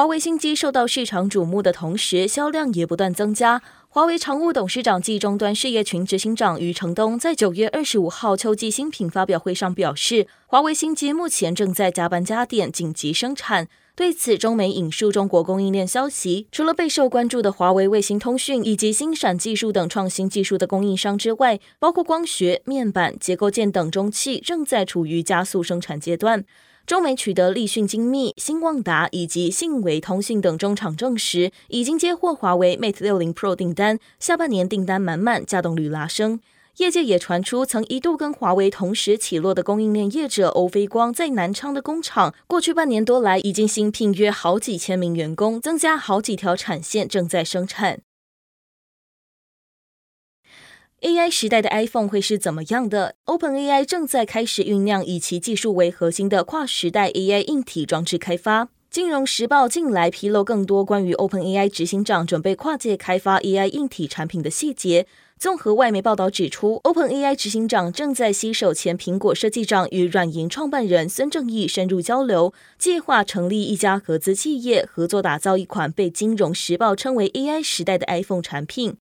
华为新机受到市场瞩目的同时，销量也不断增加。华为常务董事长暨终端事业群执行长余承东在九月二十五号秋季新品发表会上表示，华为新机目前正在加班加点紧急生产。对此，中媒引述中国供应链消息，除了备受关注的华为卫星通讯以及星闪技术等创新技术的供应商之外，包括光学、面板、结构件等中企正在处于加速生产阶段。中美取得立讯精密、新旺达以及信维通信等中厂证实，已经接获华为 Mate 60 Pro 订单，下半年订单满满，稼动率拉升。业界也传出，曾一度跟华为同时起落的供应链业者欧菲光，在南昌的工厂，过去半年多来，已经新聘约好几千名员工，增加好几条产线，正在生产。AI 时代的 iPhone 会是怎么样的？OpenAI 正在开始酝酿以其技术为核心的跨时代 AI 硬体装置开发。金融时报近来披露更多关于 OpenAI 执行长准备跨界开发 AI 硬体产品的细节。综合外媒报道指出，OpenAI 执行长正在携手前苹果设计长与软银创办人孙正义深入交流，计划成立一家合资企业，合作打造一款被金融时报称为 AI 时代的 iPhone 产品。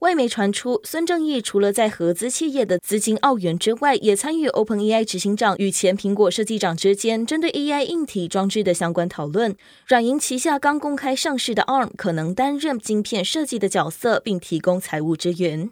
外媒传出，孙正义除了在合资企业的资金澳元之外，也参与 OpenAI 执行长与前苹果设计长之间针对 AI 硬体装置的相关讨论。软银旗下刚公开上市的 ARM 可能担任晶片设计的角色，并提供财务支援。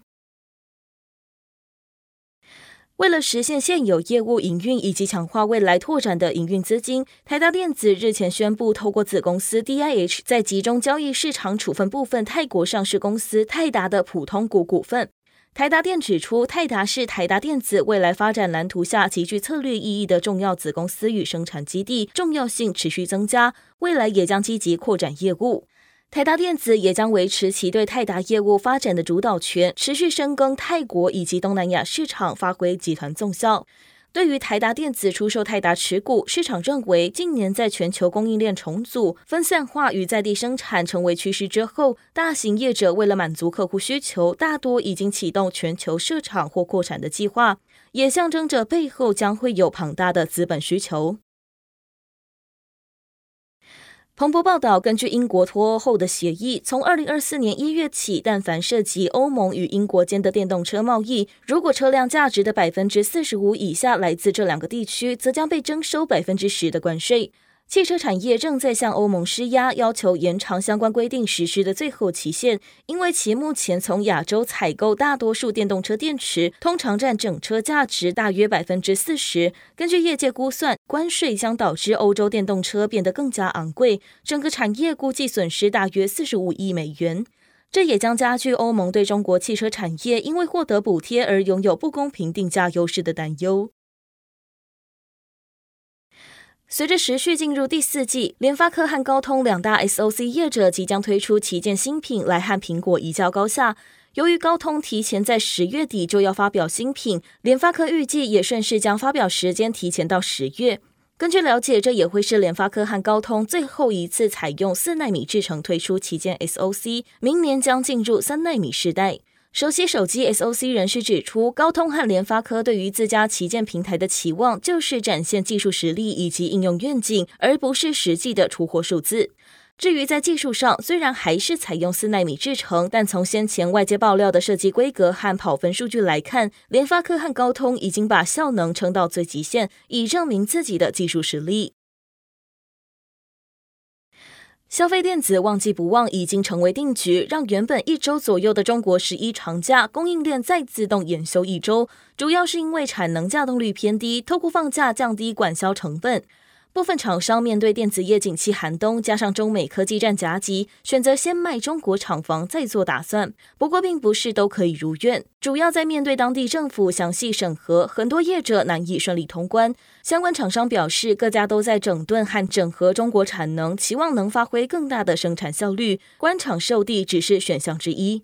为了实现现有业务营运以及强化未来拓展的营运资金，台达电子日前宣布，透过子公司 DIH 在集中交易市场处分部分泰国上市公司泰达的普通股股份。台达电指出，泰达是台达电子未来发展蓝图下极具策略意义的重要子公司与生产基地，重要性持续增加，未来也将积极扩展业务。台达电子也将维持其对泰达业务发展的主导权，持续深耕泰国以及东南亚市场，发挥集团综效。对于台达电子出售泰达持股，市场认为近年在全球供应链重组、分散化与在地生产成为趋势之后，大型业者为了满足客户需求，大多已经启动全球设厂或扩产的计划，也象征着背后将会有庞大的资本需求。彭博报道，根据英国脱欧后的协议，从二零二四年一月起，但凡涉及欧盟与英国间的电动车贸易，如果车辆价值的百分之四十五以下来自这两个地区，则将被征收百分之十的关税。汽车产业正在向欧盟施压，要求延长相关规定实施的最后期限，因为其目前从亚洲采购大多数电动车电池，通常占整车价值大约百分之四十。根据业界估算，关税将导致欧洲电动车变得更加昂贵，整个产业估计损失大约四十五亿美元。这也将加剧欧盟对中国汽车产业因为获得补贴而拥有不公平定价优势的担忧。随着时序进入第四季，联发科和高通两大 SoC 业者即将推出旗舰新品来和苹果一较高下。由于高通提前在十月底就要发表新品，联发科预计也顺势将发表时间提前到十月。根据了解，这也会是联发科和高通最后一次采用四纳米制程推出旗舰 SoC，明年将进入三纳米时代。熟悉手机 SoC 人士指出，高通和联发科对于自家旗舰平台的期望就是展现技术实力以及应用愿景，而不是实际的出货数字。至于在技术上，虽然还是采用四纳米制程，但从先前外界爆料的设计规格和跑分数据来看，联发科和高通已经把效能撑到最极限，以证明自己的技术实力。消费电子旺季不旺已经成为定局，让原本一周左右的中国十一长假供应链再自动延休一周，主要是因为产能架动率偏低，透过放假降低管销成本。部分厂商面对电子业景气寒冬，加上中美科技战夹击，选择先卖中国厂房再做打算。不过，并不是都可以如愿，主要在面对当地政府详细审核，很多业者难以顺利通关。相关厂商表示，各家都在整顿和整合中国产能，期望能发挥更大的生产效率。关厂授地只是选项之一。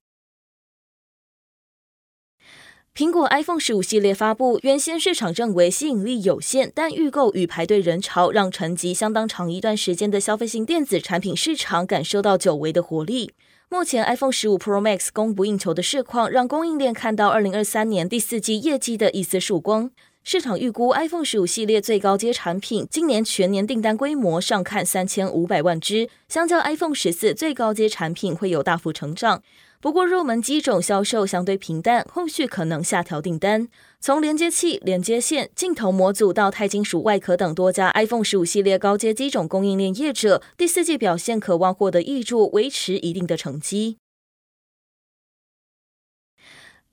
苹果 iPhone 十五系列发布，原先市场认为吸引力有限，但预购与排队人潮让沉寂相当长一段时间的消费性电子产品市场感受到久违的活力。目前 iPhone 十五 Pro Max 供不应求的市况，让供应链看到二零二三年第四季业绩的一丝曙光。市场预估 iPhone 十五系列最高阶产品今年全年订单规模上看三千五百万只，相较 iPhone 十四最高阶产品会有大幅成长。不过，入门机种销售相对平淡，后续可能下调订单。从连接器、连接线、镜头模组到钛金属外壳等多家 iPhone 十五系列高阶机种供应链业者，第四季表现可望获得挹注，维持一定的成绩。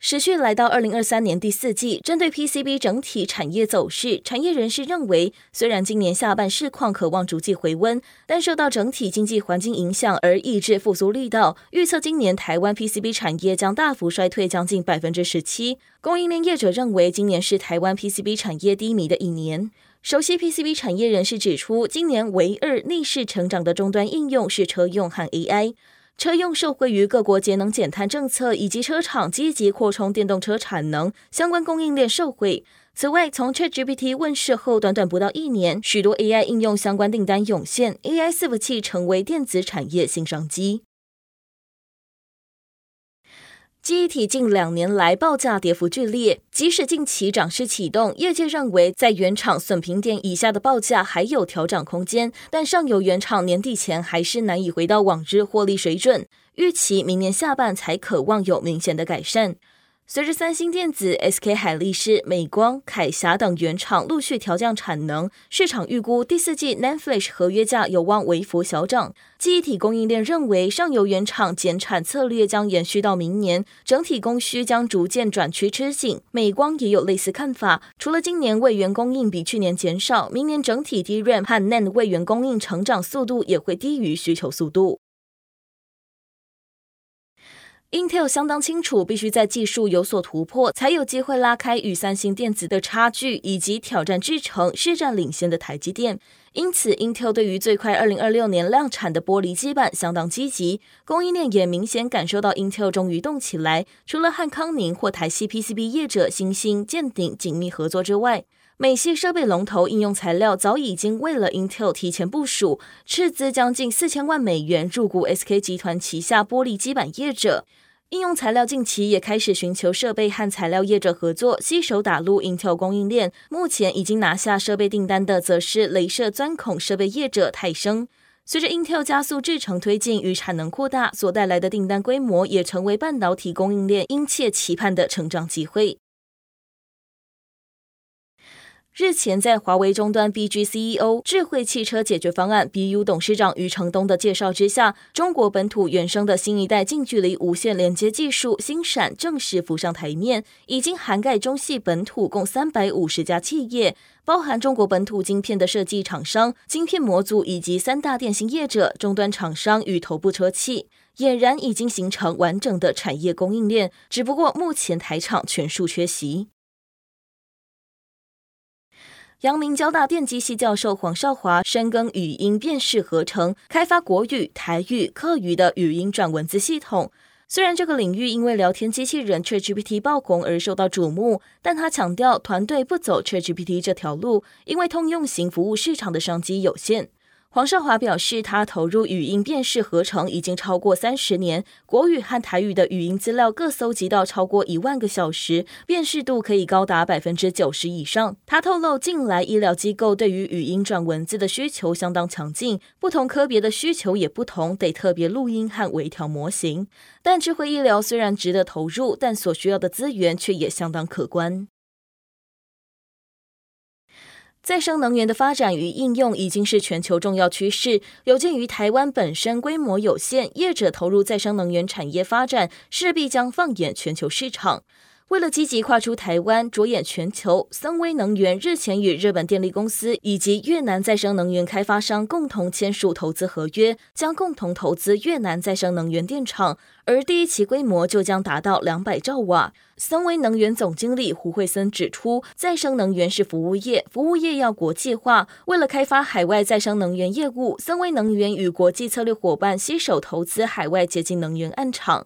时序来到二零二三年第四季，针对 PCB 整体产业走势，产业人士认为，虽然今年下半市况可望逐季回温，但受到整体经济环境影响而抑制复苏力道。预测今年台湾 PCB 产业将大幅衰退将近百分之十七。供应链业者认为，今年是台湾 PCB 产业低迷的一年。熟悉 PCB 产业人士指出，今年唯二逆势成长的终端应用是车用和 AI。车用受惠于各国节能减碳政策，以及车厂积极扩充电动车产能，相关供应链受惠。此外，从 ChatGPT 问世后，短短不到一年，许多 AI 应用相关订单涌现，AI 伺服器成为电子产业新商机。记忆体近两年来报价跌幅剧烈，即使近期涨势启动，业界认为在原厂损平点以下的报价还有调整空间，但上游原厂年底前还是难以回到往日获利水准，预期明年下半才可望有明显的改善。随着三星电子、SK 海力士、美光、凯霞等原厂陆续调降产能，市场预估第四季 NAND Flash 合约价有望微幅小涨。记忆体供应链认为，上游原厂减产策略将延续到明年，整体供需将逐渐转趋吃紧。美光也有类似看法，除了今年位元供应比去年减少，明年整体 DRAM 和 NAND 位元供应成长速度也会低于需求速度。Intel 相当清楚，必须在技术有所突破，才有机会拉开与三星电子的差距，以及挑战制程市占领先的台积电。因此，Intel 对于最快二零二六年量产的玻璃基板相当积极，供应链也明显感受到 Intel 终于动起来。除了和康宁或台系 PCB 业者新兴、建鼎紧密合作之外，美系设备龙头应用材料早已经为了 Intel 提前部署，斥资将近四千万美元入股 SK 集团旗下玻璃基板业者。应用材料近期也开始寻求设备和材料业者合作，携手打入 Intel 供应链。目前已经拿下设备订单的，则是镭射钻孔设备业者泰生。随着 Intel 加速制程推进与产能扩大所带来的订单规模，也成为半导体供应链殷切期盼的成长机会。日前，在华为终端 BG CEO 智慧汽车解决方案 BU 董事长余承东的介绍之下，中国本土原生的新一代近距离无线连接技术星闪正式浮上台面，已经涵盖中系本土共三百五十家企业，包含中国本土晶片的设计厂商、晶片模组以及三大电信业者、终端厂商与头部车企，俨然已经形成完整的产业供应链。只不过目前台厂全数缺席。阳明交大电机系教授黄少华深耕语音辨识合成，开发国语、台语、客语的语音转文字系统。虽然这个领域因为聊天机器人 ChatGPT 爆红而受到瞩目，但他强调团队不走 ChatGPT 这条路，因为通用型服务市场的商机有限。黄少华表示，他投入语音辨识合成已经超过三十年，国语和台语的语音资料各搜集到超过一万个小时，辨识度可以高达百分之九十以上。他透露，近来医疗机构对于语音转文字的需求相当强劲，不同科别的需求也不同，得特别录音和微调模型。但智慧医疗虽然值得投入，但所需要的资源却也相当可观。再生能源的发展与应用已经是全球重要趋势。有鉴于台湾本身规模有限，业者投入再生能源产业发展，势必将放眼全球市场。为了积极跨出台湾，着眼全球，森威能源日前与日本电力公司以及越南再生能源开发商共同签署投资合约，将共同投资越南再生能源电厂，而第一期规模就将达到两百兆瓦。森威能源总经理胡惠森指出，再生能源是服务业，服务业要国际化。为了开发海外再生能源业务，森威能源与国际策略伙伴携手投资海外洁净能源案场。